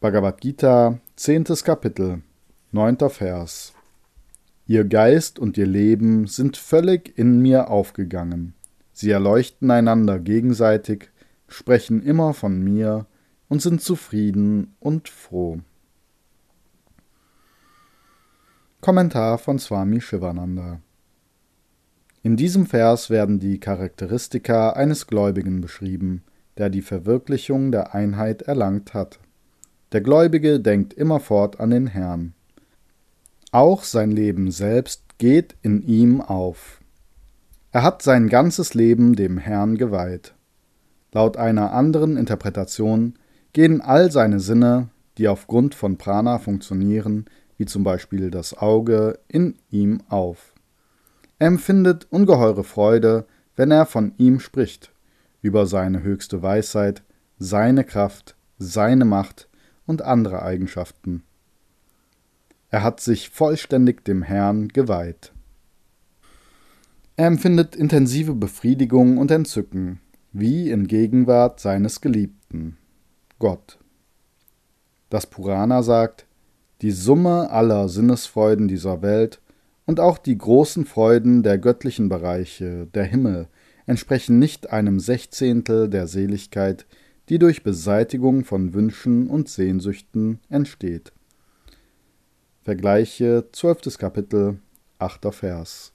Bhagavad Gita, 10. Kapitel, 9. Vers. Ihr Geist und ihr Leben sind völlig in mir aufgegangen. Sie erleuchten einander gegenseitig, sprechen immer von mir und sind zufrieden und froh. Kommentar von Swami Shivananda In diesem Vers werden die Charakteristika eines Gläubigen beschrieben, der die Verwirklichung der Einheit erlangt hat. Der Gläubige denkt immerfort an den Herrn. Auch sein Leben selbst geht in ihm auf. Er hat sein ganzes Leben dem Herrn geweiht. Laut einer anderen Interpretation gehen all seine Sinne, die aufgrund von Prana funktionieren, wie zum Beispiel das Auge, in ihm auf. Er empfindet ungeheure Freude, wenn er von ihm spricht, über seine höchste Weisheit, seine Kraft, seine Macht und andere Eigenschaften. Er hat sich vollständig dem Herrn geweiht. Er empfindet intensive Befriedigung und Entzücken, wie in Gegenwart seines Geliebten, Gott. Das Purana sagt, die Summe aller Sinnesfreuden dieser Welt und auch die großen Freuden der göttlichen Bereiche, der Himmel, entsprechen nicht einem Sechzehntel der Seligkeit, die durch Beseitigung von Wünschen und Sehnsüchten entsteht. Vergleiche 12. Kapitel, 8. Vers.